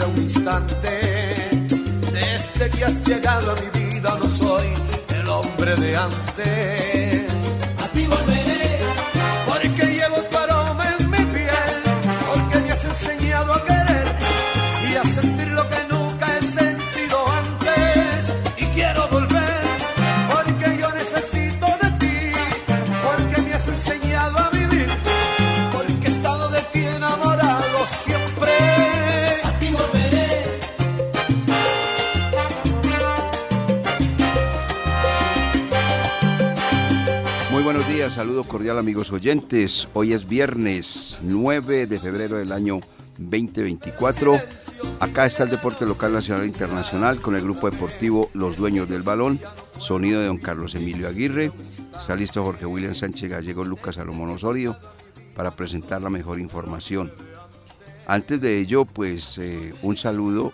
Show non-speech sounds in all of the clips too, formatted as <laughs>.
Un instante. Desde que has llegado a mi vida no soy el hombre de antes. A ti volveré, saludo cordial amigos oyentes. Hoy es viernes 9 de febrero del año 2024. Acá está el deporte local, nacional e internacional con el grupo deportivo Los Dueños del Balón. Sonido de don Carlos Emilio Aguirre. Está listo Jorge William Sánchez Gallego, Lucas Salomón Osorio para presentar la mejor información. Antes de ello, pues eh, un saludo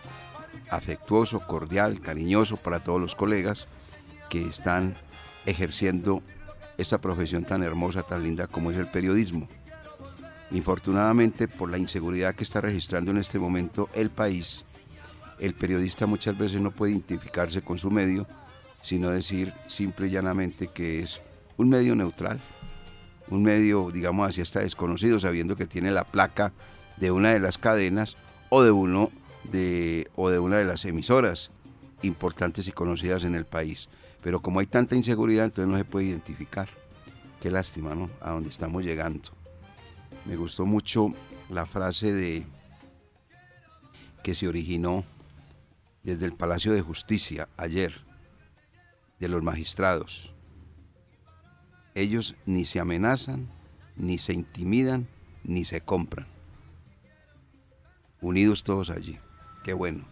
afectuoso, cordial, cariñoso para todos los colegas que están ejerciendo esta profesión tan hermosa, tan linda como es el periodismo. Infortunadamente, por la inseguridad que está registrando en este momento el país, el periodista muchas veces no puede identificarse con su medio, sino decir simple y llanamente que es un medio neutral, un medio, digamos así, hasta desconocido, sabiendo que tiene la placa de una de las cadenas o de uno de, o de una de las emisoras importantes y conocidas en el país. Pero como hay tanta inseguridad, entonces no se puede identificar. Qué lástima, ¿no? A dónde estamos llegando. Me gustó mucho la frase de que se originó desde el Palacio de Justicia ayer, de los magistrados. Ellos ni se amenazan, ni se intimidan, ni se compran. Unidos todos allí. Qué bueno.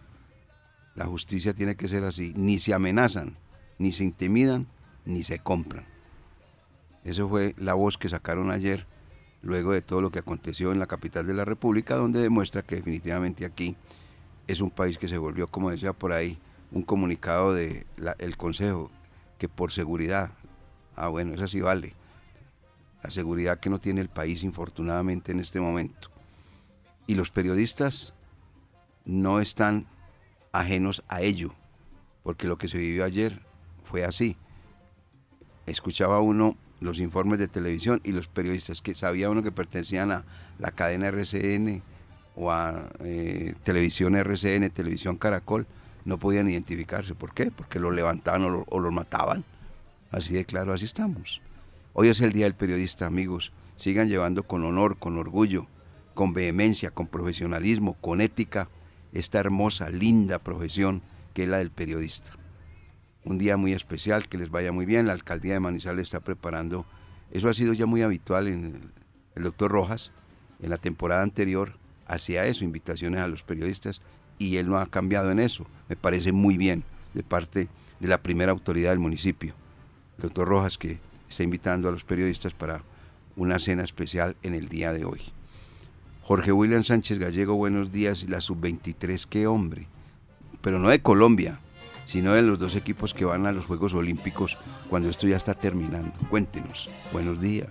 La justicia tiene que ser así. Ni se amenazan, ni se intimidan, ni se compran. Esa fue la voz que sacaron ayer, luego de todo lo que aconteció en la capital de la República, donde demuestra que definitivamente aquí es un país que se volvió, como decía por ahí, un comunicado del Consejo, que por seguridad, ah bueno, eso sí vale, la seguridad que no tiene el país infortunadamente en este momento. Y los periodistas no están ajenos a ello, porque lo que se vivió ayer fue así. Escuchaba uno los informes de televisión y los periodistas que sabía uno que pertenecían a la cadena RCN o a eh, televisión RCN, televisión Caracol, no podían identificarse. ¿Por qué? Porque los levantaban o, lo- o los mataban. Así de claro, así estamos. Hoy es el Día del Periodista, amigos. Sigan llevando con honor, con orgullo, con vehemencia, con profesionalismo, con ética, esta hermosa, linda profesión que es la del periodista. Un día muy especial, que les vaya muy bien. La alcaldía de Manizales está preparando, eso ha sido ya muy habitual en el, doctor Rojas, en la temporada anterior, hacía eso, invitaciones a los periodistas, y él no ha cambiado en eso. Me parece muy bien de parte de la primera autoridad del municipio, el doctor Rojas, que está invitando a los periodistas para una cena especial en el día de hoy. Jorge William Sánchez Gallego, buenos días. La sub-23, qué hombre. Pero no de Colombia, sino de los dos equipos que van a los Juegos Olímpicos cuando esto ya está terminando. Cuéntenos. Buenos días.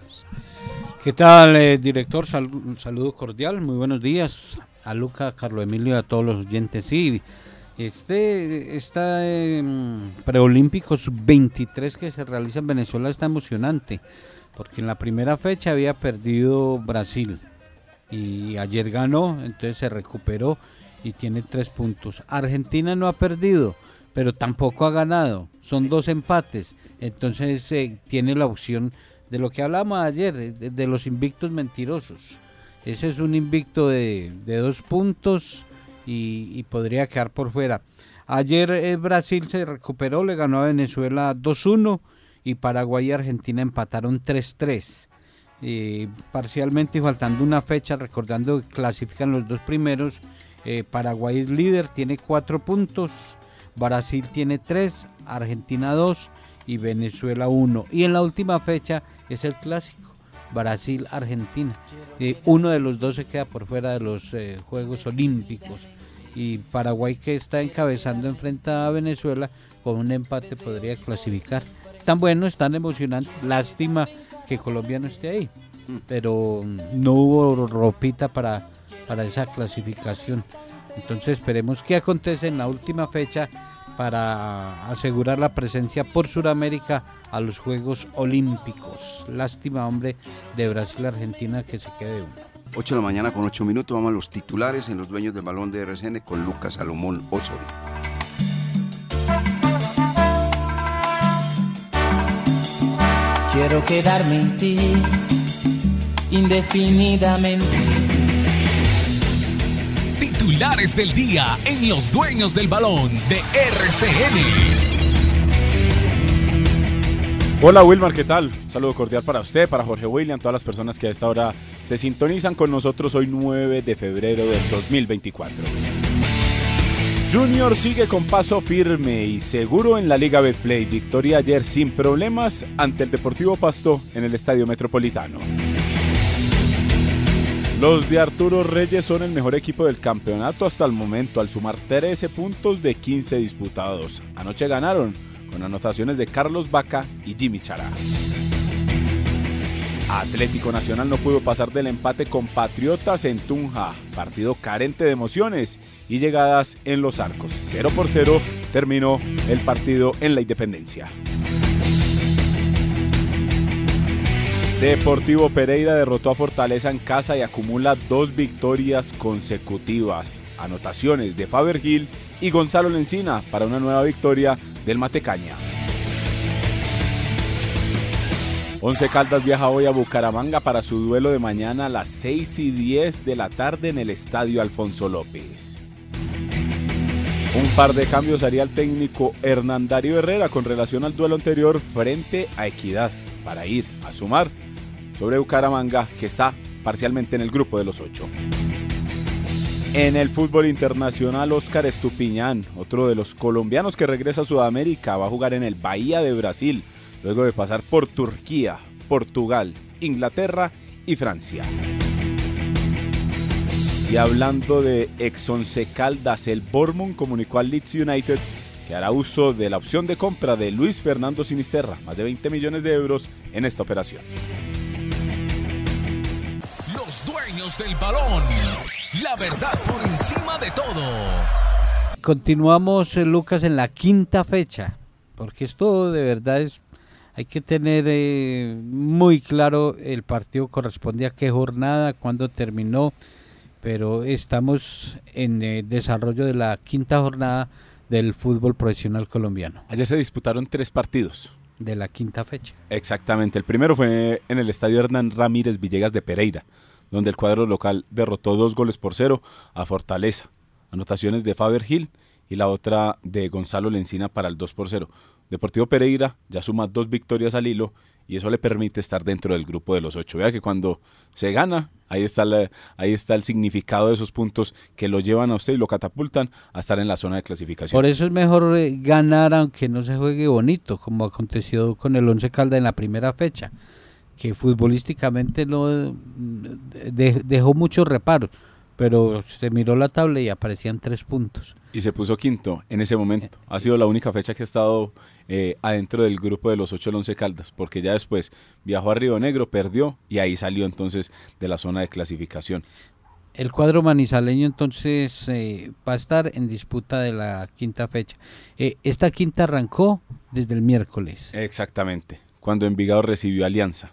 ¿Qué tal, eh, director? Sal- un saludo cordial, muy buenos días a Luca, a Carlos Emilio a todos los oyentes. Sí, este está preolímpico sub-23 que se realiza en Venezuela está emocionante, porque en la primera fecha había perdido Brasil y ayer ganó, entonces se recuperó y tiene tres puntos. Argentina no ha perdido, pero tampoco ha ganado, son dos empates, entonces eh, tiene la opción de lo que hablamos ayer, de, de los invictos mentirosos. Ese es un invicto de, de dos puntos y, y podría quedar por fuera. Ayer eh, Brasil se recuperó, le ganó a Venezuela 2-1 y Paraguay y Argentina empataron 3-3. Eh, parcialmente y faltando una fecha, recordando que clasifican los dos primeros, Paraguay es líder, tiene cuatro puntos, Brasil tiene tres, Argentina dos y Venezuela uno. Y en la última fecha es el clásico, Brasil-Argentina. Eh, uno de los dos se queda por fuera de los eh, Juegos Olímpicos y Paraguay que está encabezando enfrenta a Venezuela con un empate podría clasificar. Tan bueno, tan emocionante. Lástima que Colombia no esté ahí, pero mm, no hubo ropita para, para esa clasificación. Entonces esperemos qué acontece en la última fecha para asegurar la presencia por Sudamérica a los Juegos Olímpicos. Lástima, hombre, de Brasil-Argentina que se quede uno. 8 de la mañana con 8 minutos, vamos a los titulares en los dueños del balón de RCN con Lucas Salomón Osorio. Quiero quedarme en ti indefinidamente. Titulares del día en Los Dueños del Balón de RCN. Hola Wilmar, ¿qué tal? Un saludo cordial para usted, para Jorge William, todas las personas que a esta hora se sintonizan con nosotros hoy 9 de febrero del 2024. Junior sigue con paso firme y seguro en la Liga Betplay. Victoria ayer sin problemas ante el Deportivo Pasto en el Estadio Metropolitano. Los de Arturo Reyes son el mejor equipo del campeonato hasta el momento al sumar 13 puntos de 15 disputados. Anoche ganaron con anotaciones de Carlos Vaca y Jimmy Chará. Atlético Nacional no pudo pasar del empate con Patriotas en Tunja, partido carente de emociones y llegadas en los arcos. 0 por 0 terminó el partido en la Independencia. Deportivo Pereira derrotó a Fortaleza en casa y acumula dos victorias consecutivas. Anotaciones de Faber Gil y Gonzalo Lencina para una nueva victoria del Matecaña. Once Caldas viaja hoy a Bucaramanga para su duelo de mañana a las 6 y 10 de la tarde en el Estadio Alfonso López. Un par de cambios haría el técnico Hernandario Herrera con relación al duelo anterior frente a Equidad para ir a sumar sobre Bucaramanga que está parcialmente en el grupo de los ocho. En el fútbol internacional, Oscar Estupiñán, otro de los colombianos que regresa a Sudamérica, va a jugar en el Bahía de Brasil, luego de pasar por Turquía, Portugal, Inglaterra y Francia. Y hablando de ex Once Caldas, el Bournemouth comunicó al Leeds United que hará uso de la opción de compra de Luis Fernando Sinisterra, más de 20 millones de euros en esta operación. Dueños del Balón. La verdad por encima de todo. Continuamos, eh, Lucas, en la quinta fecha, porque esto de verdad es, hay que tener eh, muy claro el partido corresponde a qué jornada, cuándo terminó, pero estamos en eh, desarrollo de la quinta jornada del fútbol profesional colombiano, Ayer se disputaron tres partidos. de la quinta fecha. Exactamente. El primero fue en el estadio Hernán Ramírez Villegas de Pereira, donde el cuadro local derrotó dos goles por cero a Fortaleza. Anotaciones de Faber Gil y la otra de Gonzalo Lencina para el 2 por 0. Deportivo Pereira ya suma dos victorias al hilo y eso le permite estar dentro del grupo de los ocho. Vea que cuando se gana, ahí está, la- ahí está el significado de esos puntos que lo llevan a usted y lo catapultan a estar en la zona de clasificación. Por eso es mejor eh, ganar aunque no se juegue bonito, como aconteció con el Once Calda en la primera fecha, que futbolísticamente no de- dejó muchos reparos. pero se miró la tabla y aparecían tres puntos. Y se puso quinto en ese momento. Ha sido la única fecha que ha estado eh, adentro del grupo de los ocho del Once Caldas, porque ya después viajó a Río Negro, perdió y ahí salió entonces de la zona de clasificación. El cuadro manizaleño entonces eh, va a estar en disputa de la quinta fecha. Eh, esta quinta arrancó desde el miércoles. Exactamente, cuando Envigado recibió Alianza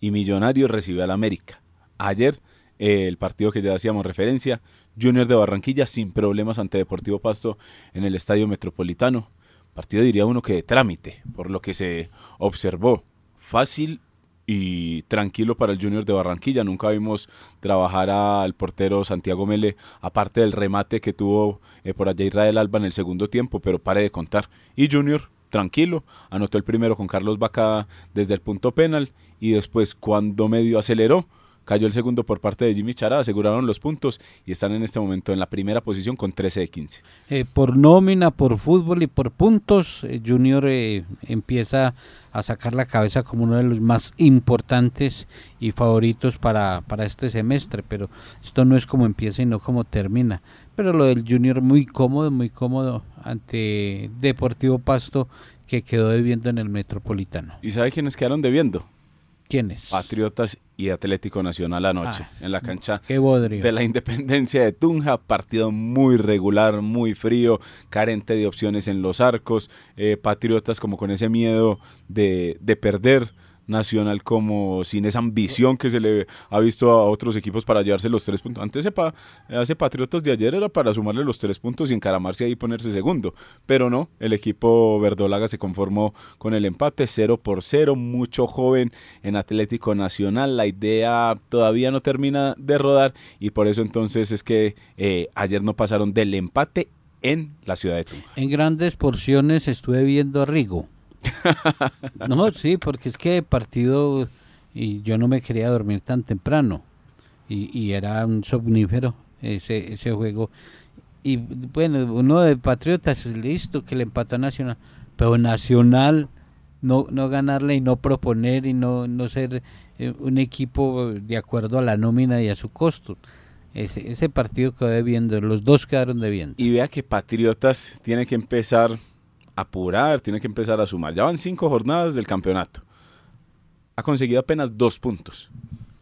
y Millonarios recibió al América. Ayer, eh, el partido que ya hacíamos referencia, Junior de Barranquilla sin problemas ante Deportivo Pasto en el Estadio Metropolitano. Partido diría uno que de trámite, por lo que se observó. Fácil y tranquilo para el Junior de Barranquilla. Nunca vimos trabajar al portero Santiago Mele, aparte del remate que tuvo eh, por allá Israel Alba en el segundo tiempo, pero pare de contar. Y Junior, tranquilo, anotó el primero con Carlos Vaca desde el punto penal y después cuando medio aceleró, cayó el segundo por parte de Jimmy Chará, aseguraron los puntos y están en este momento en la primera posición con 13 de 15. Eh, por nómina, por fútbol y por puntos, eh, Junior eh, empieza a sacar la cabeza como uno de los más importantes y favoritos para, para este semestre, pero esto no es como empieza y no como termina. Pero lo del Junior muy cómodo, muy cómodo ante Deportivo Pasto que quedó debiendo en el Metropolitano. ¿Y sabe quiénes quedaron debiendo? ¿Quiénes? Patriotas y Atlético Nacional anoche Ah, en la cancha Qué de la Independencia de Tunja, partido muy regular, muy frío, carente de opciones en los arcos, eh, Patriotas como con ese miedo de, de perder, Nacional como sin esa ambición que se le ha visto a otros equipos para llevarse los tres puntos. Antes pa- ese Patriotas de ayer era para sumarle los tres puntos y encaramarse ahí y ponerse segundo, pero no, el equipo verdolaga se conformó con el empate 0 por 0, mucho joven en Atlético Nacional, la idea todavía no termina de rodar y por eso entonces es que eh, ayer no pasaron del empate en la ciudad de Tunja. En grandes porciones estuve viendo a Rigo. <laughs> No, sí, porque es que partido y yo no me quería dormir tan temprano y, y era un somnífero ese, ese juego. Y bueno, uno de Patriotas, listo, que le empató a Nacional, pero Nacional no, no ganarle y no proponer y no, no ser eh, un equipo de acuerdo a la nómina y a su costo. Ese, ese partido quedó debiendo, los dos quedaron debiendo. Y vea que Patriotas tiene que empezar apurar, tiene que empezar a sumar. Ya van cinco jornadas del campeonato. Ha conseguido apenas dos puntos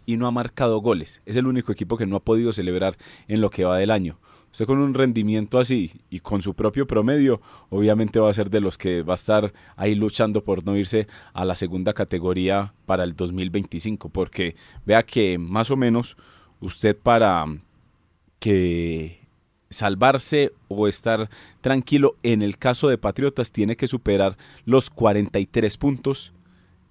y no ha marcado goles. Es el único equipo que no ha podido celebrar en lo que va del año. Usted con un rendimiento así y con su propio promedio, obviamente va a ser de los que va a estar ahí luchando por no irse a la segunda categoría para el 2025, porque vea que más o menos usted para que salvarse o estar tranquilo en el caso de Patriotas tiene que superar los 43 puntos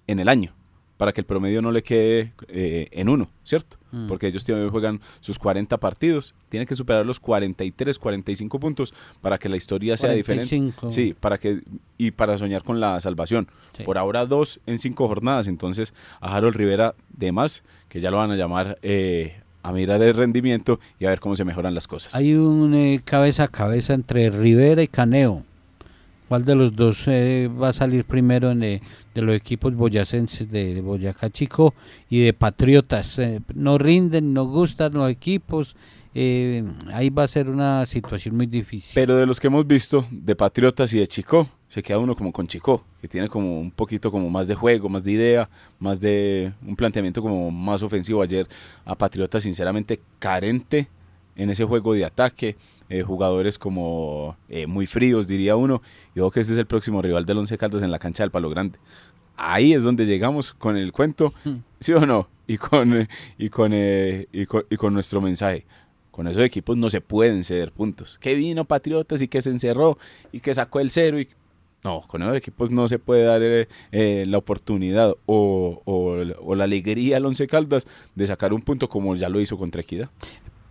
en el año para que el promedio no le quede eh, en uno, ¿cierto? Mm. Porque ellos tienen- juegan sus 40 partidos, tiene que superar los 43, 45 puntos para que la historia sea diferente. 45. Sí, para que y para soñar con la salvación. Sí. Por ahora dos en cinco jornadas, entonces a Harold Rivera de más, que ya lo van a llamar eh, a mirar el rendimiento y a ver cómo se mejoran las cosas. Hay un eh, cabeza a cabeza entre Rivera y Caneo. ¿Cuál de los dos eh, va a salir primero en, eh, de los equipos boyacenses de, de Boyacá Chico y de Patriotas? Eh, no rinden, no gustan los equipos. ahí va a ser una situación muy difícil. Pero de los que hemos visto, de Patriotas y de Chico, se queda uno como con Chico, que tiene como un poquito como más de juego, más de idea, más de un planteamiento como más ofensivo. Ayer a Patriotas sinceramente carente en ese juego de ataque, eh, jugadores como eh, muy fríos diría uno, y veo que este es el próximo rival del Once Caldas en la cancha del Palo Grande. Ahí es donde llegamos con el cuento, ¿sí o no? Y con, eh, y con, y con, y con nuestro mensaje. Con esos equipos no se pueden ceder puntos. Que vino Patriotas y que se encerró y que sacó el cero. Y... No, con esos equipos no se puede dar eh, eh, la oportunidad o, o- o la alegría al Once Caldas de sacar un punto como ya lo hizo contra Equidad.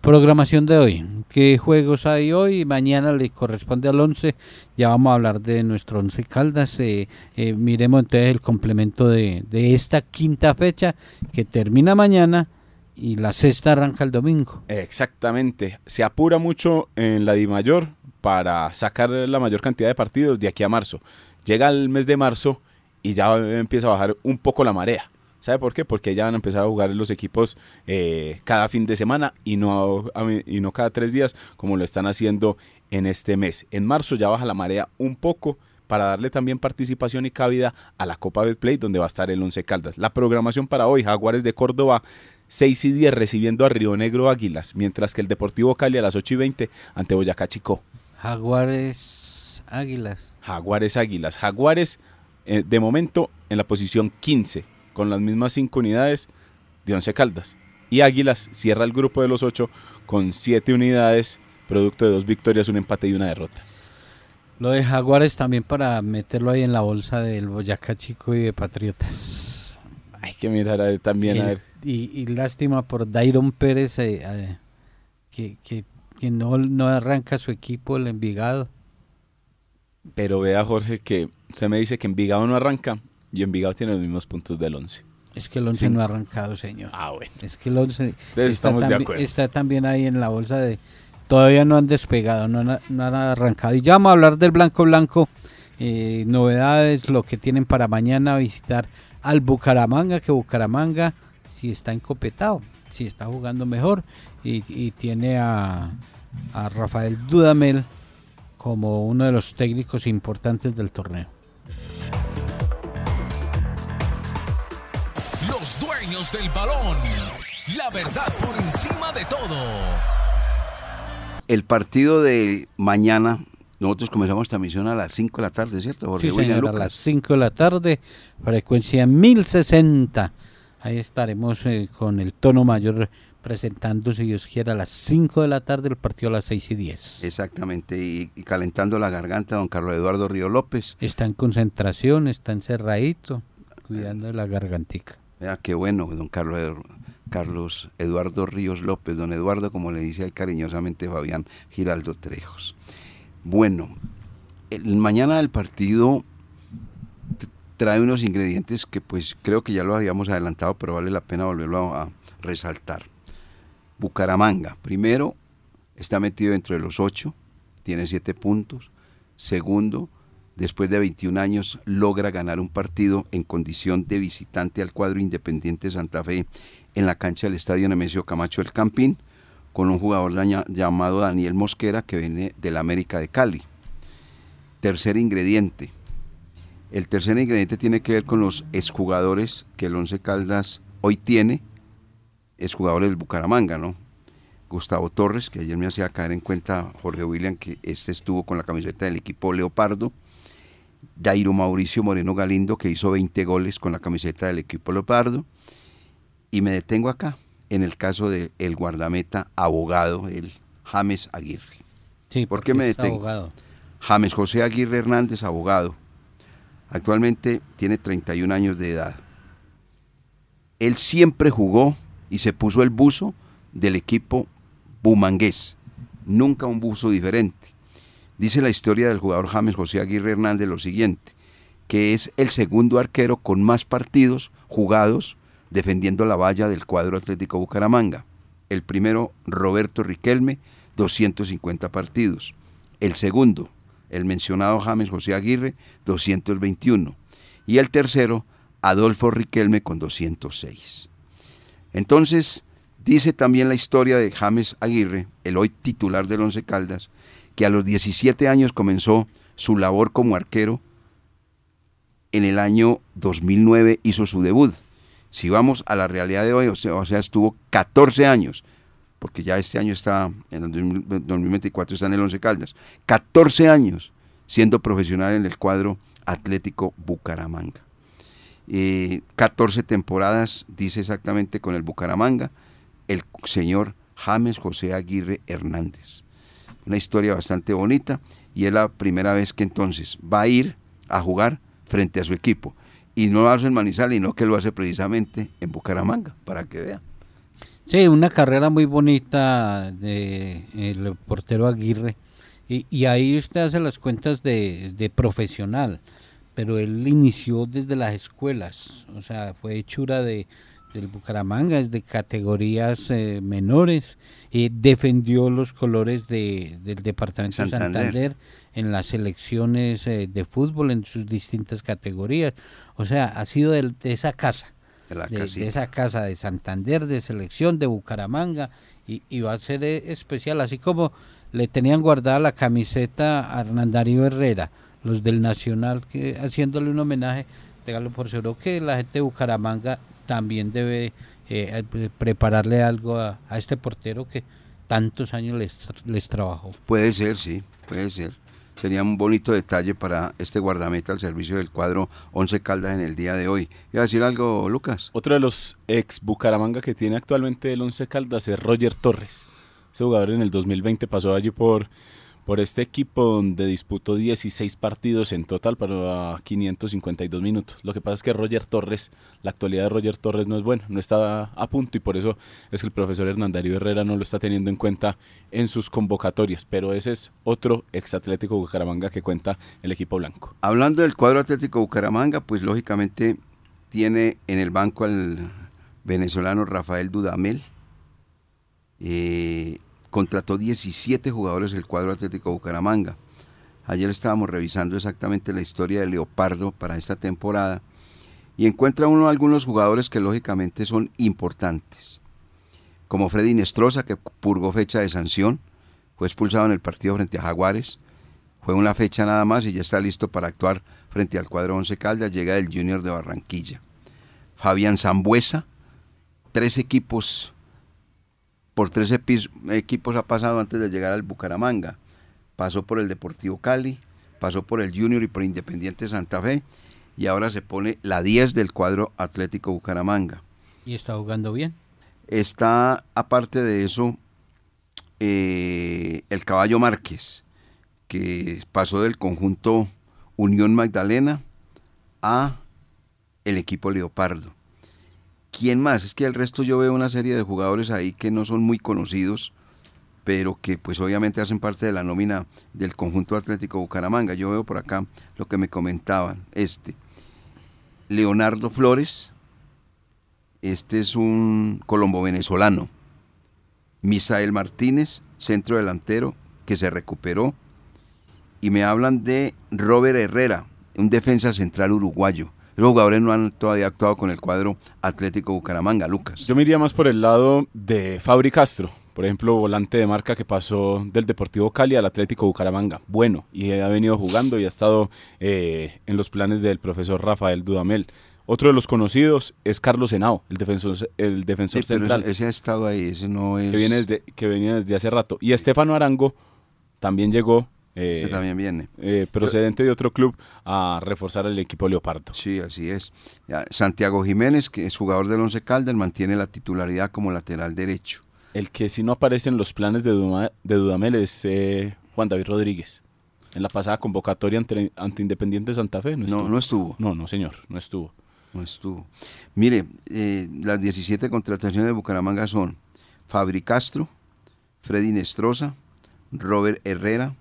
Programación de hoy. ¿Qué juegos hay hoy? Mañana le corresponde al 11. Ya vamos a hablar de nuestro 11 Caldas. Eh, eh, miremos entonces el complemento de, de esta quinta fecha que termina mañana y la sexta arranca el domingo. Exactamente. Se apura mucho en la Di Mayor para sacar la mayor cantidad de partidos de aquí a marzo. Llega el mes de marzo y ya empieza a bajar un poco la marea. ¿Sabe por qué? Porque ya van a empezar a jugar los equipos eh, cada fin de semana y no, a- y no cada tres días como lo están haciendo en este mes. En marzo ya baja la marea un poco para darle también participación y cabida a la Copa Betplay donde va a estar el Once Caldas. La programación para hoy, Jaguares de Córdoba 6 y 10 recibiendo a Río Negro Águilas, mientras que el Deportivo Cali a las 8 y 20 ante Boyacá Chico. Jaguares, Águilas. Jaguares Águilas. Jaguares, eh, de momento, en la posición 15, con las mismas 5 unidades de Once Caldas. Y Águilas cierra el grupo de los 8 con 7 unidades, producto de dos victorias, un empate y una derrota. Lo de Jaguares también para meterlo ahí en la bolsa del Boyacá Chico y de Patriotas. Hay que mirar a- también y, a ver. y- y lástima por Dairon Pérez, eh, eh, que, que, que no, no arranca su equipo, el Envigado. Pero vea, Jorge, que usted me dice que Envigado no arranca y Envigado tiene los mismos puntos del 11. Es que el 11 Cinco. no ha arrancado, señor. Ah, bueno. Es que el 11 Entonces estamos de tambi- acuerdo. está también ahí en la bolsa de... Todavía no han despegado, no han, no han arrancado. Y ya vamos a hablar del Blanco Blanco. eh, novedades, lo que tienen para mañana visitar al Bucaramanga, que Bucaramanga si está encopetado, si está jugando mejor y, y tiene a, a Rafael Dudamel como uno de los técnicos importantes del torneo. Dueños del balón. La verdad por encima de todo. El partido de mañana, nosotros comenzamos transmisión a las 5 de la tarde, ¿cierto? Jorge Sí, señor, a las 5 de la tarde, frecuencia 1060. Ahí estaremos eh, con el tono mayor presentando, si Dios quiera, a las 5 de la tarde, el partido a las 6 y 10. Exactamente, y, y calentando la garganta don Carlos Eduardo Río López. Está en concentración, está encerradito, cuidando de la gargantica. Vea qué bueno, don Carlos, Carlos Eduardo Ríos López, don Eduardo, como le dice ahí cariñosamente Fabián Giraldo Trejos. Bueno, el, mañana del partido trae unos ingredientes que pues creo que ya lo habíamos adelantado, pero vale la pena volverlo a, a resaltar. Bucaramanga, primero, está metido dentro de los ocho, tiene siete puntos. Segundo, después de 21 años, logra ganar un partido en condición de visitante al cuadro Independiente Santa Fe en la cancha del Estadio Nemesio Camacho del Campín, con un jugador llamado Daniel Mosquera que viene del América de Cali. Tercer ingrediente. El tercer ingrediente tiene que ver con los exjugadores que el Once Caldas hoy tiene, exjugadores del Bucaramanga, ¿no? Gustavo Torres, que ayer me hacía caer en cuenta Jorge William, que este estuvo con la camiseta del equipo Leopardo. Dairo Mauricio Moreno Galindo, que hizo 20 goles con la camiseta del equipo Leopardo. Y me detengo acá, en el caso del el guardameta abogado, el James Aguirre. Sí, ¿Por qué me detengo? abogado. James José Aguirre Hernández, abogado. Actualmente tiene 31 años de edad. Él siempre jugó y se puso el buzo del equipo bumangués. Nunca un buzo diferente. Dice la historia del jugador James José Aguirre Hernández lo siguiente, que es el segundo arquero con más partidos jugados defendiendo la valla del cuadro Atlético Bucaramanga. El primero, Roberto Riquelme, 250 partidos. El segundo, el mencionado James José Aguirre, 221. Y el tercero, Adolfo Riquelme con 206. Entonces, dice también la historia de James Aguirre, el hoy titular del Once Caldas, que a los 17 años comenzó su labor como arquero. En el año 2009 hizo su debut. Si vamos a la realidad de hoy, o sea, estuvo 14 años, porque ya este año está, en el 2000 2024 está en el Once Caldas, 14 años siendo profesional en el cuadro Atlético Bucaramanga. Eh, 14 temporadas, dice exactamente con el Bucaramanga, el señor James José Aguirre Hernández. Una historia bastante bonita y es la primera vez que entonces va a ir a jugar frente a su equipo. Y no lo hace en Manizales, sino que lo hace precisamente en Bucaramanga, para que vea. Sí, una carrera muy bonita de el portero Aguirre. Y, y ahí usted hace las cuentas de, de profesional, pero él inició desde las escuelas, o sea, fue hechura de, del Bucaramanga, es de categorías eh, menores, y defendió los colores de, del departamento de Santander. Santander en las selecciones eh, de fútbol en sus distintas categorías. O sea, ha sido de esa casa De la de, de casita. esa casa de Santander, de selección, de Bucaramanga, y, y va a ser eh, especial, así como le tenían guardada la camiseta a Hernán Darío Herrera, los del Nacional, que haciéndole un homenaje, téngalo por seguro que la gente de Bucaramanga también debe eh, eh, prepararle algo a, a este portero que tantos años les, les trabajó. Puede ser, sí, puede ser. Sería un bonito detalle para este guardameta al servicio del cuadro 11 Caldas en el día de hoy. ¿Iba a decir algo, Lucas? Otro de los ex Bucaramanga que tiene actualmente el Once Caldas es Roger Torres. Ese jugador en el 2020 pasó allí por, por este equipo donde disputó 16 partidos en total para 552 minutos. Lo que pasa es que Roger Torres, la actualidad de Roger Torres no es buena, no está a punto y por eso es que el profesor Hernán Darío Herrera no lo está teniendo en cuenta en sus convocatorias. Pero ese es otro ex Atlético Bucaramanga que cuenta el equipo blanco. Hablando del cuadro Atlético Bucaramanga, pues lógicamente tiene en el banco al venezolano Rafael Dudamel. Eh, contrató 17 jugadores el cuadro Atlético Bucaramanga. Ayer estábamos revisando exactamente la historia de Leopardo para esta temporada y encuentra uno algunos jugadores que lógicamente son importantes. Como Freddy Nestroza, que purgó fecha de sanción, fue expulsado en el partido frente a Jaguares. Fue una fecha nada más y ya está listo para actuar frente al cuadro 11 Caldas. Llega del Junior de Barranquilla. Fabián Zambuesa, tres equipos, por tres equipos ha pasado antes de llegar al Bucaramanga. Pasó por el Deportivo Cali, pasó por el Junior y por Independiente Santa Fe y ahora se pone la 10 del cuadro Atlético Bucaramanga. Y está jugando bien. Está, aparte de eso, eh, el caballo Márquez, que pasó del conjunto Unión Magdalena a el equipo Leopardo. ¿Quién más? Es que el resto yo veo una serie de jugadores ahí que no son muy conocidos, pero que pues obviamente hacen parte de la nómina del conjunto Atlético Bucaramanga. Yo veo por acá lo que me comentaban. Este, Leonardo Flores, este es un colombo venezolano. Misael Martínez, centro delantero, que se recuperó. Y me hablan de Robert Herrera, un defensa central uruguayo. Los jugadores no han todavía actuado con el cuadro Atlético Bucaramanga, Lucas. Yo me iría más por el lado de Fabri Castro, por ejemplo, volante de marca que pasó del Deportivo Cali al Atlético Bucaramanga. Bueno, y ha venido jugando y ha estado eh, en los planes del profesor Rafael Dudamel. Otro de los conocidos es Carlos Henao, el defensor, el defensor Sí, central, ese, ese ha estado ahí, ese no es... que, viene desde, que venía desde hace rato. Y Estefano Arango también llegó, eh, ese también viene. eh, procedente de otro club, a reforzar el equipo Leopardo. Sí, así es. Santiago Jiménez, que es jugador del Once Caldas, mantiene la titularidad como lateral derecho. El que sí no aparece en los planes de, Duma- de Dudamel es eh, Juan David Rodríguez. En la pasada convocatoria ante, ante Independiente Santa Fe no estuvo. No, no estuvo. No, no, señor, no estuvo. No estuvo. Mire, eh, las 17 contrataciones de Bucaramanga son Fabri Castro, Freddy Nestroza, Robert Herrera,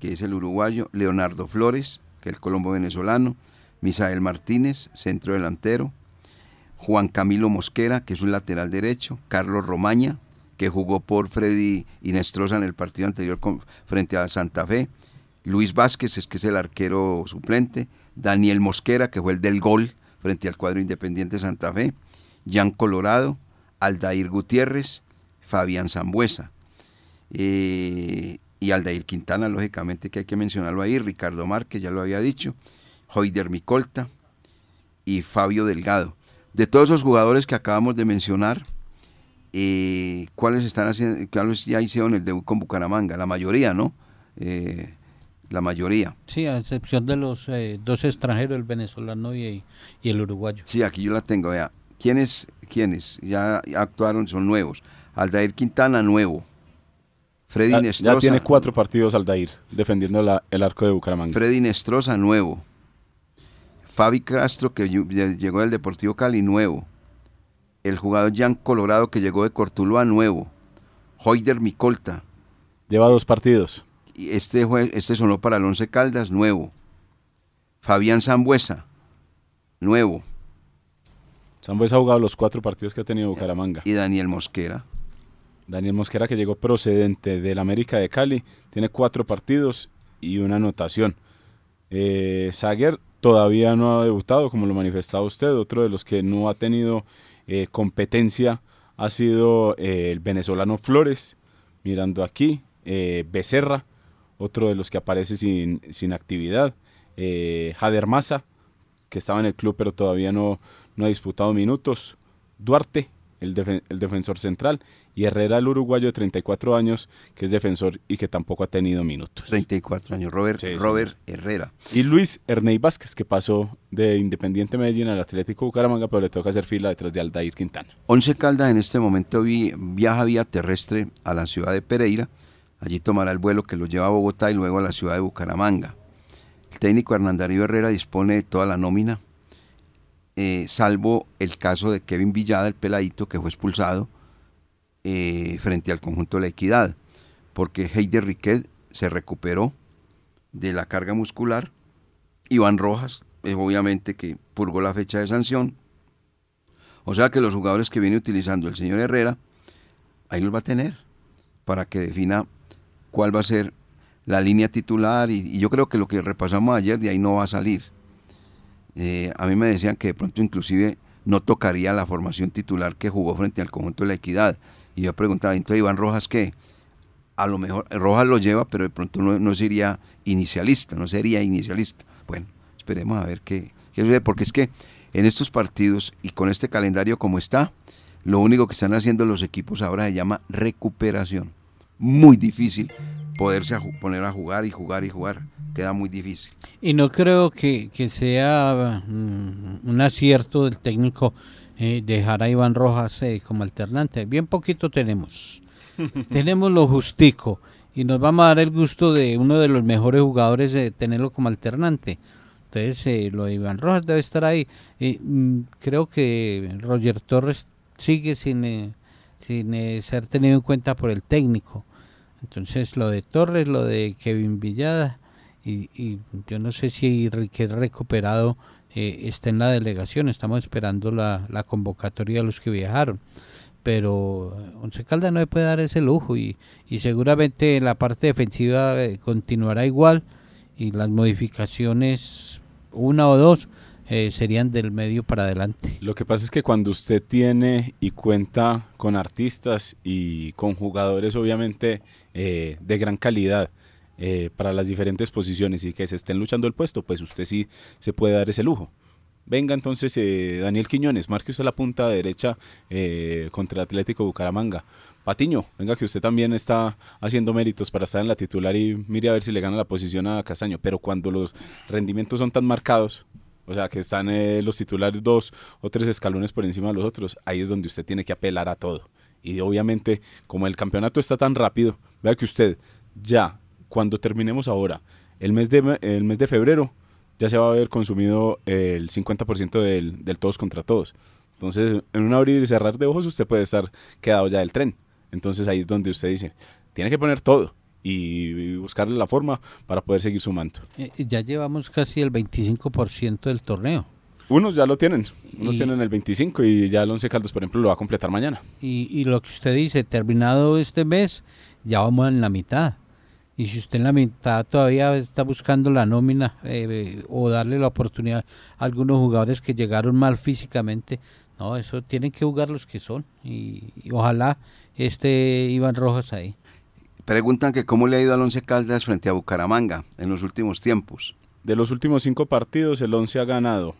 que es el uruguayo, Leonardo Flores, que es el colombo venezolano, Misael Martínez, centro delantero, Juan Camilo Mosquera, que es un lateral derecho, Carlos Romaña, que jugó por Freddy y Nestroza en el partido anterior frente a Santa Fe, Luis Vázquez, que es el arquero suplente, Daniel Mosquera, que fue el del gol frente al cuadro Independiente Santa Fe, Jan Colorado, Aldair Gutiérrez, Fabián Zambuesa. Eh, y Aldair Quintana, lógicamente que hay que mencionarlo ahí, Ricardo Márquez, ya lo había dicho, Hoider Micolta y Fabio Delgado. De todos esos jugadores que acabamos de mencionar, eh, ¿cuáles están haciendo, cuáles ya hicieron el debut con Bucaramanga? La mayoría, ¿no? Eh, la mayoría. Sí, a excepción de los eh, dos extranjeros, el venezolano y, y el uruguayo. Sí, aquí yo la tengo, vea. ¿Quiénes, quiénes ya actuaron? Son nuevos. Aldair Quintana, nuevo. Freddy Ya, ya tiene cuatro partidos Aldair defendiendo la- el arco de Bucaramanga. Freddy Nestroza, nuevo. Fabi Castro, que ll- ll- llegó del Deportivo Cali, nuevo. El jugador Jan Colorado, que llegó de Cortuluá, nuevo. Hoider Micolta. Lleva dos partidos. Este, jue- este sonó para el Once Caldas, nuevo. Fabián Zambuesa, nuevo. Sambuesa ha jugado los cuatro partidos que ha tenido Bucaramanga. Y Daniel Mosquera. Daniel Mosquera, que llegó procedente del América de Cali, tiene cuatro partidos y una anotación. Eh, Sager todavía no ha debutado, como lo manifestaba usted. Otro de los que no ha tenido eh, competencia ha sido eh, el venezolano Flores, mirando aquí, eh, Becerra, otro de los que aparece sin, sin actividad, Jader Maza, que estaba en el club pero todavía no, no ha disputado minutos, Duarte, el defensor central, y Herrera, el uruguayo de 34 años, que es defensor y que tampoco ha tenido minutos. 34 años, Robert, Sí, sí. Robert Herrera. Y Luis Ernei Vázquez, que pasó de Independiente Medellín al Atlético Bucaramanga, pero le toca hacer fila detrás de Aldair Quintana. Once Caldas en este momento vi- viaja vía terrestre a la ciudad de Pereira. Allí tomará el vuelo que lo lleva a Bogotá y luego a la ciudad de Bucaramanga. El técnico Hernán Darío Herrera dispone de toda la nómina, eh, salvo el caso de Kevin Villada, el peladito que fue expulsado eh, frente al conjunto de la Equidad, porque Heider Riquet se recuperó de la carga muscular. Iván Rojas, eh, obviamente que purgó la fecha de sanción. O sea que los jugadores que viene utilizando el señor Herrera, ahí los va a tener para que defina cuál va a ser la línea titular y, yo creo que lo que repasamos ayer de ahí no va a salir. Eh, a mí me decían que de pronto inclusive no tocaría la formación titular que jugó frente al conjunto de la equidad. Y yo preguntaba, entonces Iván Rojas qué? A lo mejor Rojas lo lleva, pero de pronto no, no sería inicialista, no sería inicialista. Bueno, esperemos a ver qué, qué sucede, porque es que en estos partidos y con este calendario como está, lo único que están haciendo los equipos ahora se llama recuperación. Muy difícil poderse poner a jugar y jugar y jugar. Queda muy difícil. Y no creo que, que sea mm, un acierto del técnico eh, dejar a Iván Rojas eh, como alternante. Bien poquito tenemos. <laughs> tenemos lo justico. Y nos vamos a dar el gusto de uno de los mejores jugadores de tenerlo como alternante. Entonces, eh, lo de Iván Rojas debe estar ahí. Y, mm, creo que Roger Torres sigue sin, eh, sin eh, ser tenido en cuenta por el técnico. Entonces, lo de Torres, lo de Kevin Villada, y, y yo no sé si Riquet recuperado eh, está en la delegación, estamos esperando la, la convocatoria de los que viajaron. Pero eh, Once Caldas no le puede dar ese lujo y, y seguramente la parte defensiva eh, continuará igual y las modificaciones, una o dos, eh, serían del medio para adelante. Lo que pasa es que cuando usted tiene y cuenta con artistas y con jugadores obviamente de gran calidad eh, para las diferentes posiciones y que se estén luchando el puesto, pues usted sí se puede dar ese lujo. Venga entonces eh, Daniel Quiñones, marque usted la punta derecha eh, contra Atlético Bucaramanga. Patiño, venga que usted también está haciendo méritos para estar en la titular y mire a ver si le gana la posición a Castaño. Pero cuando los rendimientos son tan marcados, o sea, que están eh, los titulares dos o tres escalones por encima de los otros, ahí es donde usted tiene que apelar a todo. Y obviamente, como el campeonato está tan rápido, vea que usted ya, cuando terminemos ahora, el mes de, el mes de febrero, ya se va a haber consumido el 50% del, del todos contra todos. Entonces, en un abrir y cerrar de ojos, usted puede estar quedado ya del tren. Entonces, ahí es donde usted dice, tiene que poner todo y buscarle la forma para poder seguir sumando. Eh, ya llevamos casi el 25% del torneo. Unos ya lo tienen, unos Y- tienen el 25 y ya el 11 Caldas, por ejemplo, lo va a completar mañana. Y, y lo que usted dice, terminado este mes, ya vamos en la mitad. Y si usted en la mitad todavía está buscando la nómina eh, o darle la oportunidad a algunos jugadores que llegaron mal físicamente, no, eso tienen que jugar los que son. Y, y ojalá esté Iván Rojas ahí. Preguntan que cómo le ha ido al Once Caldas frente a Bucaramanga en los últimos tiempos. De los últimos cinco partidos, el 11 ha ganado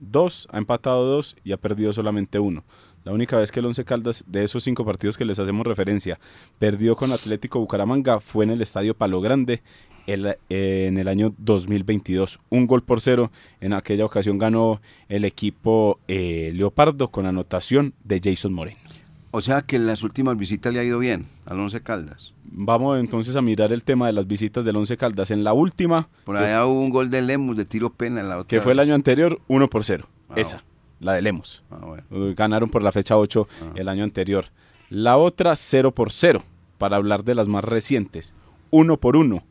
dos, ha empatado dos y ha perdido solamente uno. La única vez que el 11 Caldas, de esos cinco partidos que les hacemos referencia, perdió con Atlético Bucaramanga fue en el Estadio Palo Grande el- eh, en el año 2022. Un gol por cero. En aquella ocasión ganó el equipo eh, Leopardo con anotación de Jason Moreno. O sea que en las últimas visitas le ha ido bien al Once Caldas. Vamos entonces a mirar el tema de las visitas del 11 Caldas. En la última, Por que- allá hubo un gol de Lemus de tiro pena en la otra. que fue el año anterior, 1 por 0. Ah, Esa, la de Lemos. Ah, bueno. Ganaron por la fecha 8 el año anterior. La otra 0 por 0, para hablar de las más recientes. 1 por 1,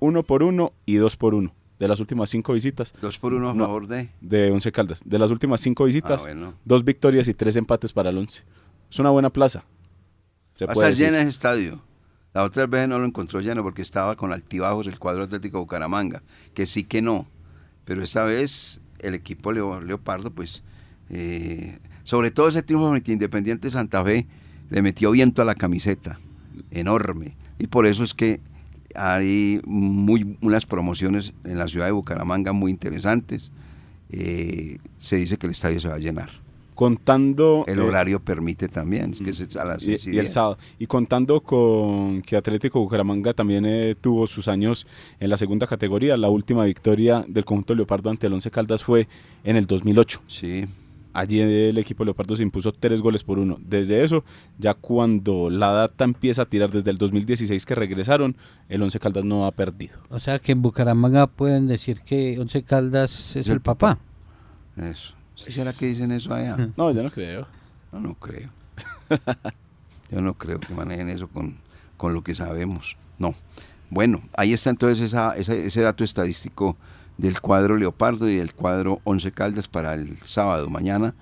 1 por 1 y 2 por 1. De las últimas 5 visitas Dos por uno a No. favor de. de 11 Caldas. De las últimas 5 visitas, Ah, bueno. dos victorias y tres empates para el 11. Es una buena plaza. Se Va a lleno ese estadio. La otra vez no lo encontró lleno porque estaba con altibajos el cuadro Atlético Bucaramanga, que sí que no. Pero esta vez el equipo Leo- Leopardo, pues, eh, sobre todo ese triunfo frente a Independiente Santa Fe, le metió viento a la camiseta, enorme. Y por eso es que hay muy, unas promociones en la ciudad de Bucaramanga muy interesantes. Eh, se dice que el estadio se va a llenar. Contando... El eh, horario permite también, es que es a las y, el sábado. Y contando con que Atlético Bucaramanga también eh, tuvo sus años en la segunda categoría, la última victoria del conjunto Leopardo ante el Once Caldas fue en el 2008. Sí, Allí el equipo Leopardo se impuso tres goles por uno. Desde eso, ya cuando la data empieza a tirar desde el 2016 que regresaron, el Once Caldas no ha perdido. O sea que en Bucaramanga pueden decir que Once Caldas es, el el papá. eso. ¿Sí será que dicen eso allá? <laughs> No, yo no creo. No, no creo. <laughs> Yo no creo que manejen eso con, con lo que sabemos. No. Bueno, ahí está entonces esa, esa- ese dato estadístico del cuadro Leopardo y del cuadro Once Caldas para el sábado, mañana,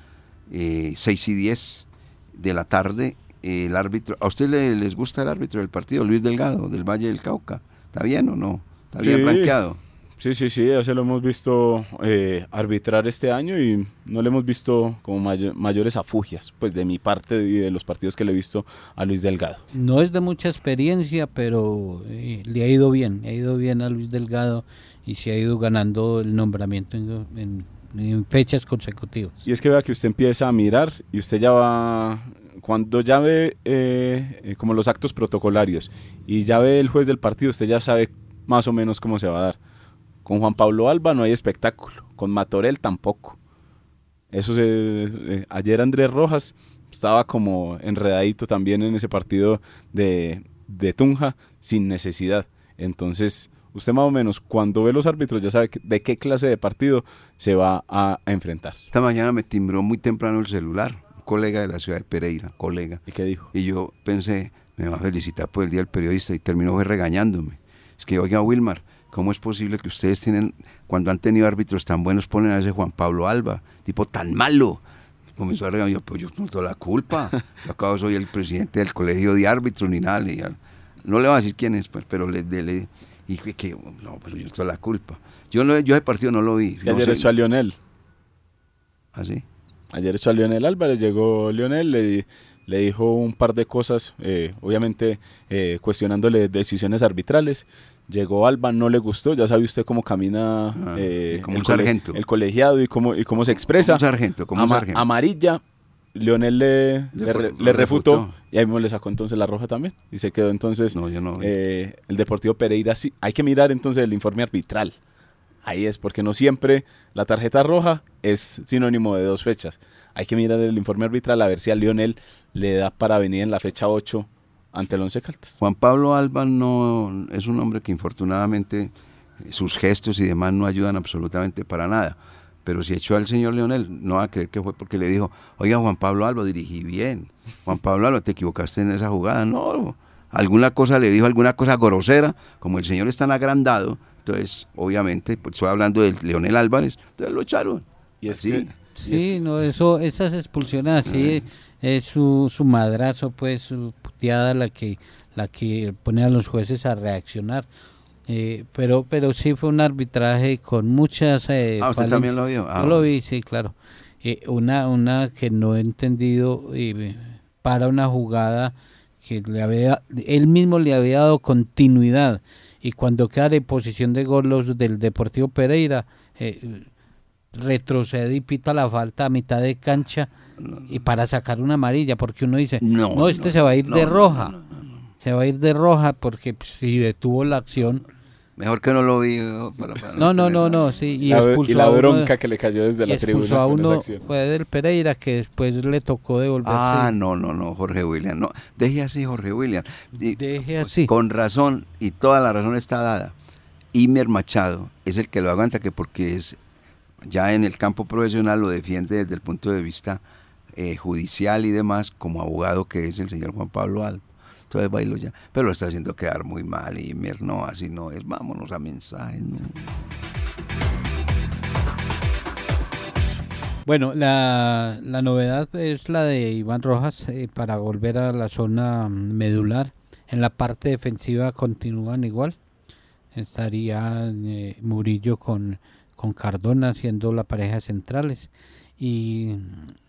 eh, 6 y 10 de la tarde. eh, el árbitro, ¿a usted le- les gusta el árbitro del partido, Luis Delgado, del Valle del Cauca? ¿Está bien o no? ¿Está bien Sí. rankeado? Sí, sí, sí, ya se lo hemos visto eh, arbitrar este año y no le hemos visto como mayo- mayores afugias, pues de mi parte y de los partidos que le he visto a Luis Delgado. No es de mucha experiencia, pero eh, le ha ido bien. Le ha ido bien a Luis Delgado y se ha ido ganando el nombramiento en, fechas consecutivas. Y es que vea que usted empieza a mirar y usted ya va, cuando ya ve eh, eh, como los actos protocolarios y ya ve el juez del partido, usted ya sabe más o menos cómo se va a dar. Con Juan Pablo Alba no hay espectáculo, con Matorel tampoco. Eso se, eh, ayer Andrés Rojas estaba como enredadito también en ese partido de, de Tunja sin necesidad. Entonces, usted más o menos cuando ve los árbitros ya sabe de qué clase de partido se va a- a enfrentar. Esta mañana me timbró muy temprano el celular, un colega de la ciudad de Pereira, colega. ¿Y qué dijo? Y yo pensé, me va a felicitar por el Día del Periodista y terminó regañándome. Es que, oiga, Wilmar, ¿cómo es posible que ustedes tienen, cuando han tenido árbitros tan buenos, ponen a ese Juan Pablo Alba, tipo tan malo? Comenzó a regañar, yo, pues yo no tengo la culpa. Yo acabo soy el presidente del colegio de árbitros ni nada. le- no le voy a decir quién es, pues, pero le, le, le- y que, que, no, pero yo tengo la culpa. Yo, no, yo ese partido no lo vi. Es que no ayer echó a Lionel. ¿Ah, sí? Ayer echó a Lionel Álvarez, llegó Lionel, le, di- le dijo un par de cosas, eh, obviamente eh, cuestionándole decisiones arbitrales. Llegó Alba, no le gustó, ya sabe usted cómo camina Ah, eh, como el, un cole- sargento. el colegiado y cómo, y cómo se expresa. Como un sargento, como un sargento. Amarilla, Lionel le, Le le, re- re- le refutó, refutó. y ahí mismo le sacó entonces la roja también. Y se quedó entonces No, yo no eh, el Deportivo Pereira. Sí, hay que mirar entonces el informe arbitral. Ahí es, porque no siempre la tarjeta roja es sinónimo de dos fechas. Hay que mirar el informe arbitral a ver si a Lionel le da para venir en la fecha 8 ante el Once Caldas. Juan Pablo Alba no es un hombre que infortunadamente eh, sus gestos y demás no ayudan absolutamente para nada. Pero si echó al señor Leonel, no va a creer que fue porque le dijo, oiga Juan Pablo Alba, dirigí bien. Juan Pablo Alba, te equivocaste en esa jugada. No, alguna cosa le dijo, alguna cosa grosera, como el señor es tan agrandado, entonces obviamente, pues estoy hablando de Leonel Álvarez, entonces lo echaron. Y es Así. que- Sí, no, eso, esas expulsiones así es su, su madrazo, pues, su puteada la que, la que pone a los jueces a reaccionar. Eh, pero, pero sí fue un arbitraje con muchas. Eh, Ah, ¿usted también lo vio? Ah, Yo lo vi, sí, claro. Eh, una, una que no he entendido eh, para una jugada que le había, él mismo le había dado continuidad y cuando queda en posición de gol los del Deportivo Pereira eh, retrocede y pita la falta a mitad de cancha y para sacar una amarilla porque uno dice No, no, este no, se va a ir no, de roja se va a ir de roja porque pues, si detuvo la acción Mejor que no lo vi. para- para no no no no sí y la, expulsó y la a uno de- bronca que le cayó desde y la expulsó tribuna a uno fue del Pereira que después le tocó devolverse Ah, no, no, no, Jorge William, no. Deje así, Jorge William. Y, Deje pues, así. Con razón, y toda la razón está dada. Imer Machado es el que lo aguanta, que porque es ya en el campo profesional lo defiende desde el punto de vista eh, judicial y demás, como abogado que es el señor Juan Pablo Alba. Entonces bailo ya. Pero lo está haciendo quedar muy mal, Imer, no, así no es. Vámonos a mensajes. no. Bueno, la, la novedad es la de Iván Rojas eh, para volver a la zona mm, medular. En la parte defensiva continúan igual. Estaría eh, Murillo con, con con Cardona siendo la pareja centrales. Y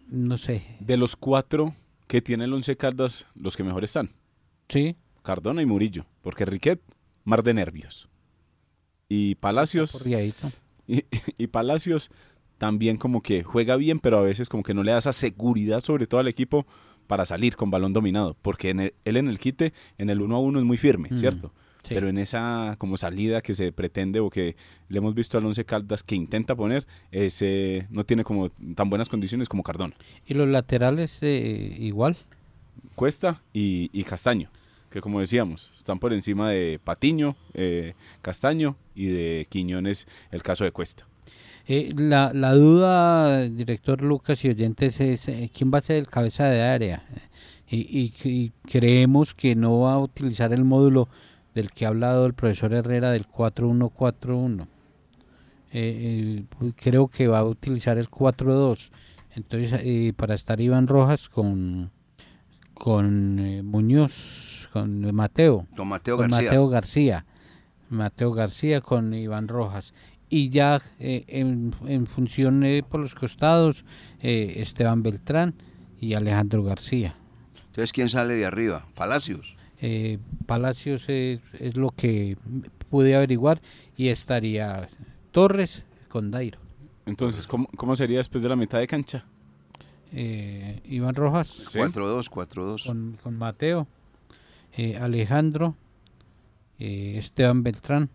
no sé, De los cuatro que tiene el Once Caldas, los que mejor están. Sí, Cardona y Murillo. Porque Riquet, mar de nervios. Y Palacios... <laughs> Y, y Palacios también como que juega bien, pero a veces como que no le da esa seguridad, sobre todo al equipo, para salir con balón dominado. Porque en el- él en el quite, en el uno a uno es muy firme, Mm, ¿cierto? sí. Pero en esa como salida que se pretende o que le hemos visto al Once Caldas que intenta poner, ese no tiene como tan buenas condiciones como Cardona. Y los laterales eh, igual. Cuesta y, Castaño, que como decíamos, están por encima de Patiño, eh, Castaño y de Quiñones, el caso de Cuesta. Eh, la, duda, director Lucas y oyentes, es eh, quién va a ser el cabeza de área. Y, creemos que no va a utilizar el módulo del que ha hablado el profesor Herrera del 4141. Eh, creo que va a utilizar el 4-2. Entonces, para estar Iván Rojas con, con eh, Muñoz, con Mateo Don Mateo con García. Mateo García. Mateo García con Iván Rojas. Y ya eh, en, en función eh, por los costados, eh, Esteban Beltrán y Alejandro García. Entonces, ¿quién sale de arriba? Palacios. Eh, Palacios es, es lo que pude averiguar y estaría Torres con Dairo. Entonces, ¿cómo, cómo sería después de la mitad de cancha? Eh, Iván Rojas Sí. 4-2, 4-2. con, con Mateo, eh, Alejandro, eh, Esteban Beltrán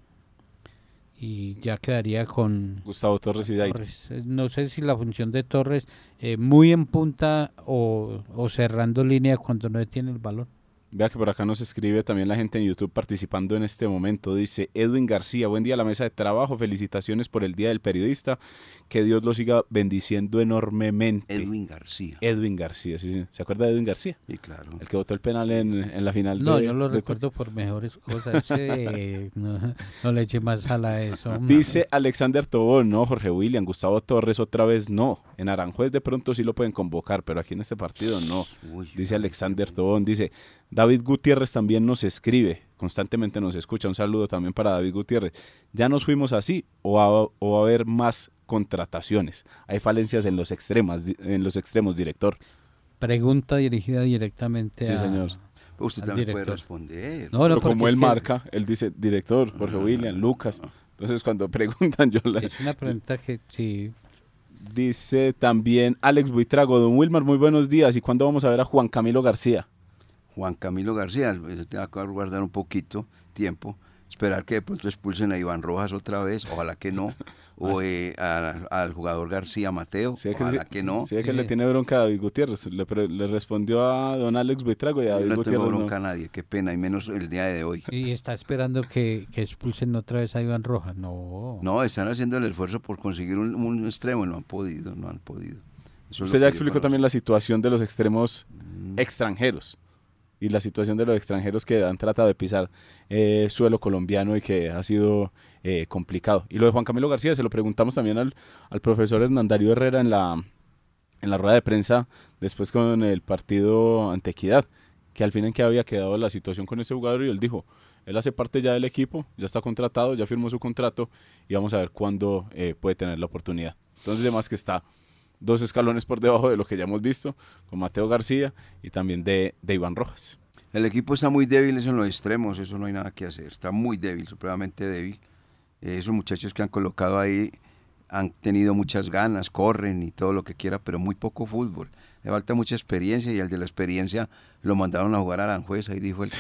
y ya quedaría con Gustavo Torres y Dairo. Torres. Eh, No sé si la función de Torres eh, muy en punta o, o cerrando línea cuando no tiene el balón. Vea que por acá nos escribe también la gente en YouTube participando en este momento. Dice Edwin García, buen día a la mesa de trabajo, felicitaciones por el Día del Periodista, que Dios lo siga bendiciendo enormemente. Edwin García. Edwin García, sí, sí. ¿se acuerda de Edwin García? Sí, claro. El que votó el penal en, en la final No, de- yo lo de- recuerdo por mejores cosas. <laughs> no, no le eche más sal a eso. Dice Alexander Tobón, no, Jorge William, Gustavo Torres otra vez no. En Aranjuez de pronto sí lo pueden convocar, pero aquí en este partido no. Uy, Dice Alexander Tobón, dice David Gutiérrez también nos escribe, constantemente nos escucha. Un saludo también para David Gutiérrez. ¿Ya nos fuimos así o va, o va a haber más contrataciones? Hay falencias en los extremos, en los extremos, director. Pregunta dirigida directamente Sí, a... señor. Usted también puede responder. No, no, Pero como él que marca, él dice director, Jorge William, Lucas. Entonces cuando <laughs> preguntan yo la, Es una pregunta que sí. Dice también Alex Buitrago, don Wilmar, muy buenos días. ¿Y cuándo vamos a ver a Juan Camilo García? Juan Camilo García, se te va a guardar un poquito tiempo, esperar que de pronto expulsen a Iván Rojas otra vez, ojalá que no, o eh, a- al jugador García Mateo, Sí, que, ojalá sí- que no. sí, que Sí. le tiene bronca a David Gutiérrez. Le, respondió a don Alex Buitrago y a Yo David no tengo Gutiérrez. bronca no. a nadie, qué pena, y menos el día de hoy. Y está esperando que, que expulsen otra vez a Iván Rojas. No. No, están haciendo el esfuerzo por conseguir un, un extremo, no han podido, no han podido. Eso Usted ya que explicó también la situación de los extremos Mm. extranjeros y la situación de los extranjeros que han tratado de pisar eh, suelo colombiano y que ha sido eh, complicado. Y lo de Juan Camilo García se lo preguntamos también al, al profesor Hernandario Herrera en la, en la rueda de prensa después con el partido ante Equidad, que al fin en que había quedado la situación con este jugador y él dijo, él hace parte ya del equipo, ya está contratado, ya firmó su contrato y vamos a ver cuándo eh, puede tener la oportunidad. Entonces, además que está dos escalones por debajo de lo que ya hemos visto con Mateo García y también de, de Iván Rojas. El equipo está muy débil eso en los extremos, eso no hay nada que hacer, está muy débil, supremamente débil. Eh, esos muchachos que han colocado ahí han tenido muchas ganas, corren y todo lo que quiera, pero muy poco fútbol. Le falta mucha experiencia y al de la experiencia lo mandaron a jugar a Aranjuez, ahí dijo el,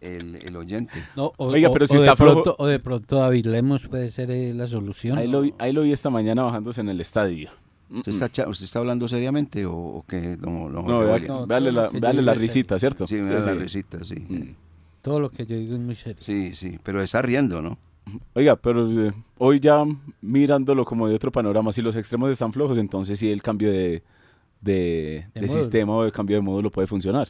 el, el- el oyente. No, o, Oiga, o- pero si o está de flojo- pronto, o de pronto David Lemos puede ser eh, la solución. Ahí lo, vi- ahí lo vi esta mañana bajándose en el estadio. ¿Usted está, cha- usted está hablando seriamente o, o qué? No, no, No, vea- no, véale la, véale risita, ¿cierto? Sí, me Sí, da la sí. risita, sí. Mm. Todo lo que yo digo es muy serio. Sí, sí, pero está riendo, ¿no? Oiga, pero eh, hoy ya mirándolo como de otro panorama, si los extremos están flojos, entonces sí el cambio de, de, De de módulo. sistema o el cambio de módulo puede funcionar.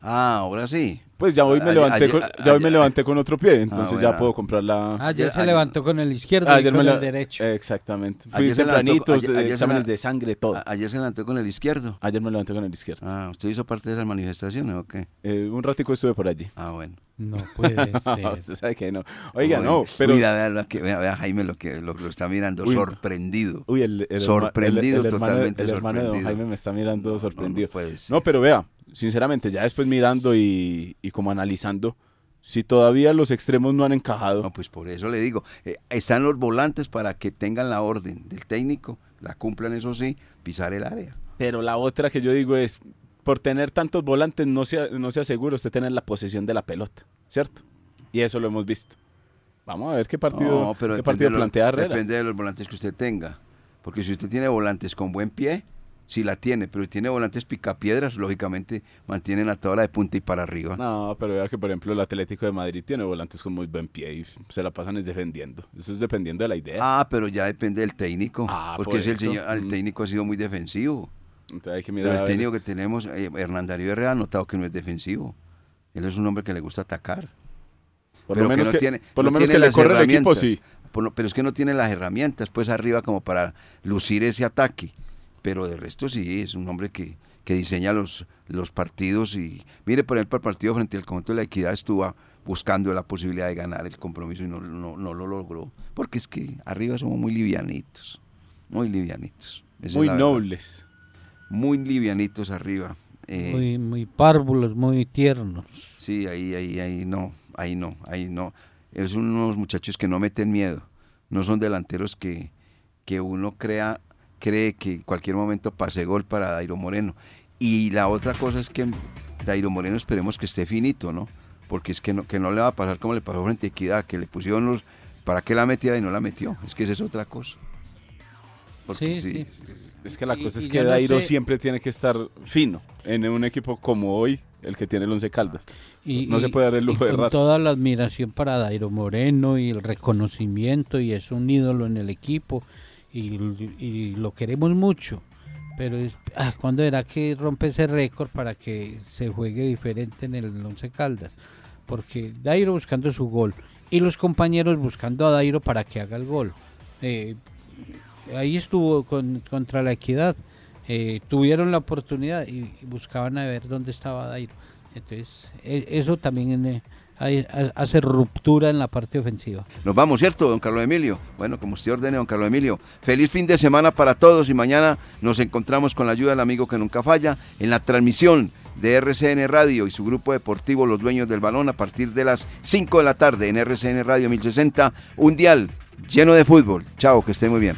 Ah, ahora sí. Pues ya hoy me levanté, ayer- con, ya hoy me levanté con otro pie, entonces ya bueno. puedo comprar la... Ayer Ayer- se ayer- levantó con el izquierdo y con el derecho. Exactamente. Fui Ayer se levantó- tempranitos, ayer- eh, exámenes la- de sangre, todo. Ayer se levantó con el izquierdo. Ayer me levanté con el izquierdo. Ah, ¿usted hizo parte de esas manifestaciones o qué? Eh, un ratico estuve por allí. Ah, bueno. No puede <laughs> ser. Usted sabe que no. Oiga, no, pero... Mira, vea, lo que, vea, vea Jaime lo que lo, lo está mirando, Uy, sorprendido. Uy, el, el Sorprendido, el- el hermano- totalmente El hermano de don sorprendido. Jaime me está mirando No, sorprendido. no puede ser. No, pero vea, sinceramente, ya después mirando y, y como analizando, si todavía los extremos no han encajado, No, pues por eso le digo, eh, están los volantes para que tengan la orden del técnico, la cumplan eso sí, pisar el área. pero la otra que yo digo es, por tener tantos volantes no se, no se asegura usted tener la posesión de la pelota, ¿cierto? Y eso lo hemos visto. Vamos a ver qué partido, No, pero qué partido de los- plantea Herrera. Depende de los volantes que usted tenga. Porque si usted tiene volantes con buen pie, sí la tiene, pero si tiene volantes picapiedras, lógicamente mantienen a toda hora de punta y para arriba. No, pero vea que por ejemplo el Atlético de Madrid tiene volantes con muy buen pie y se la pasan es defendiendo. Eso es dependiendo de la idea. Ah, pero ya depende del técnico. Ah, porque por es el, eso. señor- el Mm. técnico ha sido muy defensivo. Entonces hay que mirar. el técnico que tenemos, eh, Hernán Darío Herrera, ha notado que no es defensivo. Él es un hombre que le gusta atacar. Por pero lo menos que no tiene, por lo no menos que le corre el equipo, sí. Por pero es que no tiene las herramientas, pues arriba como para lucir ese ataque. Pero de resto sí, es un hombre que, que diseña los, los partidos y mire, por ejemplo, el partido frente al conjunto de la equidad estuvo buscando la posibilidad de ganar el compromiso y no, no, no lo logró. Porque es que arriba somos muy livianitos, muy livianitos. Esa Muy nobles. Muy livianitos arriba. Eh, Muy, muy párvulos, muy tiernos. Sí, ahí, ahí, ahí no, ahí no, ahí no. Es unos muchachos que no meten miedo, no son delanteros que, que uno crea, cree que en cualquier momento pase gol para Dairo Moreno. Y la otra cosa es que Dairo Moreno esperemos que esté finito, ¿no? Porque es que no, que no le va a pasar como le pasó frente a Equidad, que le pusieron los, para que la metiera y no la metió. Es que esa es otra cosa. Porque Sí, sí, sí. Es que la Y- cosa es y que no Dairo sé- siempre tiene que estar fino en un equipo como hoy, el que tiene el Once Caldas. Y, No se puede dar el y lujo de con errar. toda la admiración para Dairo Moreno y el reconocimiento y es un ídolo en el equipo y, y lo queremos mucho. Pero ah, ¿cuándo era que rompe ese récord para que se juegue diferente en el Once Caldas? Porque Dairo buscando su gol y los compañeros buscando a Dairo para que haga el gol. Eh, ahí estuvo con- contra la equidad. Eh, tuvieron la oportunidad y, y buscaban a ver dónde estaba Dairo. Entonces, e- eso también eh, hace ruptura en la parte ofensiva. Nos vamos, ¿cierto, don Carlos Emilio? Bueno, como usted ordene, don Carlos Emilio. Feliz fin de semana para todos y mañana nos encontramos con la ayuda del amigo que nunca falla en la transmisión de RCN Radio y su grupo deportivo Los Dueños del Balón a partir de las 5 de la tarde en RCN Radio 1060, un dial lleno de fútbol. Chao, que esté muy bien.